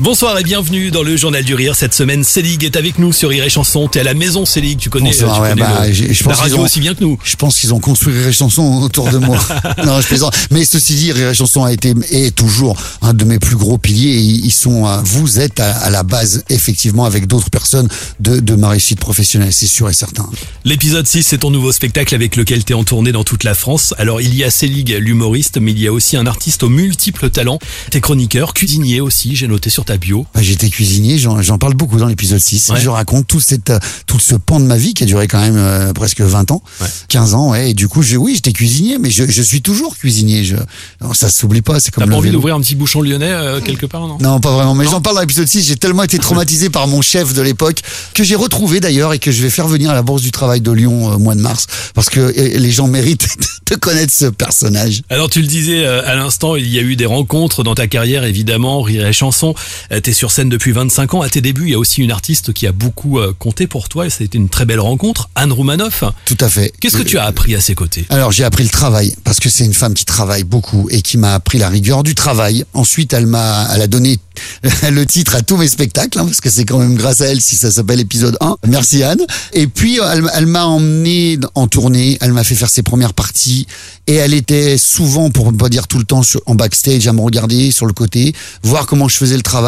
Bonsoir et bienvenue dans le Journal du Rire. Cette semaine, Célig est avec nous sur Rire et Chanson. T'es à la maison, Célig. Tu connais, Bonsoir, tu ouais, connais bah, le- je la pense qu'ils radio ont- aussi bien que nous. Je pense qu'ils ont construit Rire et Chanson autour de moi. non, je plaisante. Mais ceci dit, Rire et Chanson a été et est toujours un de mes plus gros piliers. Ils sont, vous êtes à, à la base, effectivement, avec d'autres personnes de, de ma réussite professionnelle, c'est sûr et certain. L'épisode 6, c'est ton nouveau spectacle avec lequel t'es en tournée dans toute la France. Alors, il y a Célig, l'humoriste, mais il y a aussi un artiste aux multiples talents. T'es chroniqueur, cuisinier aussi, j'ai noté sur bio. Bah, J'étais cuisinier, j'en parle beaucoup dans l'épisode 6. Ouais. Je raconte tout, cette, euh, tout ce pan de ma vie qui a duré quand même euh, presque 20 ans, Ouais. 15 ans. Ouais, et du coup, je, oui, j'étais cuisinier, mais je, je suis toujours cuisinier. Je, non, ça s'oublie pas, c'est T'as comme pas le envie d'ouvrir un petit bouchon lyonnais euh, quelque part, non? Non, pas vraiment. Mais j'en parle dans l'épisode 6. J'ai tellement été traumatisé par mon chef de l'époque que j'ai retrouvé d'ailleurs et que je vais faire venir à la Bourse du Travail de Lyon euh, au mois de mars parce que euh, les gens méritent de connaître ce personnage. Alors tu le disais euh, à l'instant, il y a eu des rencontres dans ta carrière évidemment, rire et chanson. Euh, T'es sur scène depuis 25 ans. À tes débuts, il y a aussi une artiste qui a beaucoup euh, compté pour toi et ça a été une très belle rencontre, Anne Roumanoff. Tout à fait. Qu'est-ce que tu as appris à ses côtés? Alors j'ai appris le travail parce que c'est une femme qui travaille beaucoup et qui m'a appris la rigueur du travail. Ensuite, elle m'a, elle a donné le titre à tous mes spectacles hein, parce que c'est quand même grâce à elle si ça s'appelle épisode 1. Merci Anne. Et puis elle, elle m'a emmené en tournée. Elle m'a fait faire ses premières parties et elle était souvent, pour ne pas dire tout le temps, sur- en backstage à me regarder sur le côté, voir comment je faisais le travail,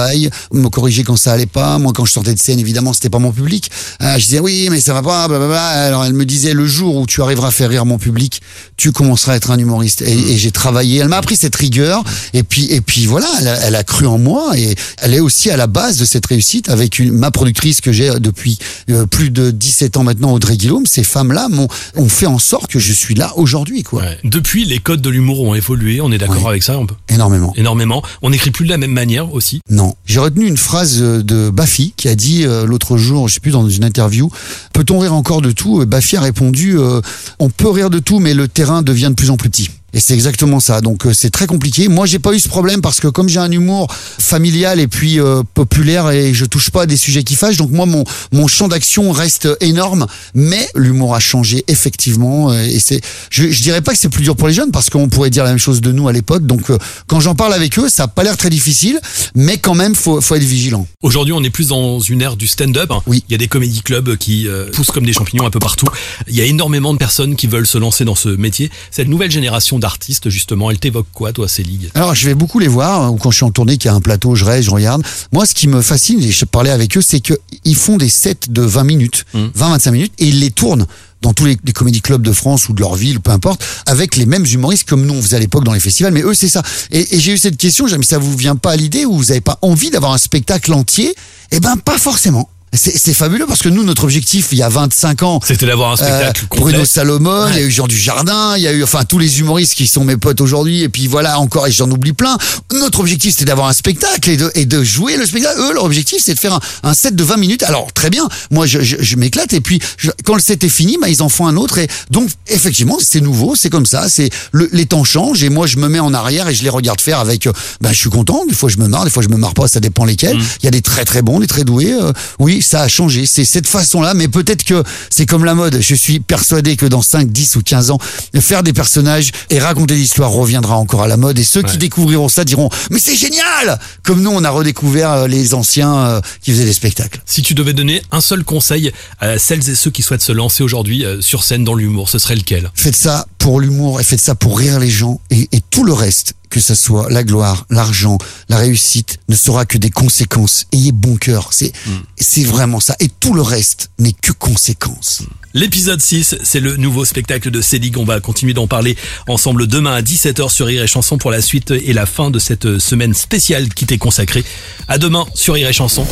me corriger quand ça allait pas. Moi, quand je sortais de scène, évidemment, c'était pas mon public. Euh, je disais oui, mais ça va pas. Blablabla. Alors elle me disait le jour où tu arriveras à faire rire mon public, tu commenceras à être un humoriste. Et, et j'ai travaillé. Elle m'a appris cette rigueur. Et puis et puis voilà, elle a, elle a cru en moi et elle est aussi à la base de cette réussite avec une, ma productrice que j'ai depuis euh, plus de 17 ans maintenant, Audrey Guillaume. Ces femmes-là m'ont ont fait en sorte que je suis là aujourd'hui, quoi. Ouais. Depuis, les codes de l'humour ont évolué. On est d'accord Ouais. avec ça, on peut? Énormément. énormément. On n'écrit plus de la même manière aussi? Non. J'ai retenu une phrase de Baffy qui a dit euh, l'autre jour, je sais plus dans une interview, peut-on rire encore de tout? Baffy a répondu, euh, on peut rire de tout, mais le terrain devient de plus en plus petit. Et c'est exactement ça. Donc euh, c'est très compliqué. Moi, j'ai pas eu ce problème parce que comme j'ai un humour familial et puis euh, populaire et je touche pas à des sujets qui fâchent, donc moi mon mon champ d'action reste énorme. Mais l'humour a changé effectivement euh, et c'est je, je dirais pas que c'est plus dur pour les jeunes parce qu'on pourrait dire la même chose de nous à l'époque. Donc euh, quand j'en parle avec eux, ça a pas l'air très difficile, mais quand même faut faut être vigilant. Aujourd'hui, on est plus dans une ère du stand-up. Oui. Il y a des comédie clubs qui euh, poussent comme des champignons un peu partout. Il y a énormément de personnes qui veulent se lancer dans ce métier. Cette nouvelle génération d'artistes, justement, elle t'évoque quoi, toi, Célig Alors, je vais beaucoup les voir, hein, ou quand je suis en tournée, qu'il y a un plateau, je reste, je regarde. Moi, ce qui me fascine, et je parlais avec eux, c'est que ils font des sets de 20 minutes, Mm. 20-25 minutes, et ils les tournent dans tous les, les comédie clubs de France ou de leur ville, peu importe, avec les mêmes humoristes comme nous on faisait à l'époque dans les festivals. Mais eux, c'est ça. Et, et j'ai eu cette question, j'ai mais ça vous vient pas à l'idée ou vous n'avez pas envie d'avoir un spectacle entier? Eh ben, pas forcément. C'est fabuleux parce que nous, notre objectif, il y a 25 ans, C'était d'avoir un spectacle euh, complet. Bruno Salomon, il y a eu Jean du Jardin, il y a eu enfin tous les humoristes qui sont mes potes aujourd'hui et puis voilà encore et j'en oublie plein. Notre objectif c'était d'avoir un spectacle et de, et de jouer le spectacle. Eux leur objectif c'est de faire un, un set de 20 minutes. Alors très bien, moi je, je, je m'éclate et puis je- quand le set est fini, bah, ils en font un autre et donc effectivement c'est nouveau, c'est comme ça, c'est le, les temps changent et moi je me mets en arrière et je les regarde faire avec. euh, Ben je suis content. Des fois je me marre, des fois je me marre pas, ça dépend lesquels. Il y a des très très bons, des très doués. euh, oui, ça a changé. C'est cette façon-là, mais peut-être que c'est comme la mode. Je suis persuadé que dans 5, 10 ou 15 ans, faire des personnages et raconter des histoires reviendra encore à la mode. Et ceux Ouais. qui découvriront ça diront Mais c'est génial Comme nous, on a redécouvert euh, les anciens euh, qui faisaient des spectacles. Si tu devais donner un seul conseil à celles et ceux qui souhaitent se lancer aujourd'hui euh, sur scène dans l'humour, ce serait lequel? Faites ça pour l'humour et faites ça pour rire les gens. Et, et tout le reste, que ce soit la gloire, l'argent, la réussite, ne sera que des conséquences. Ayez bon cœur. C'est c'est vraiment ça. Et tout le reste n'est que conséquence. L'épisode 6, c'est le nouveau spectacle de Célig. On va continuer d'en parler ensemble demain à 17h sur Rire et Chanson pour la suite et la fin de cette semaine spéciale qui t'est consacrée. À demain sur Rire et Chanson.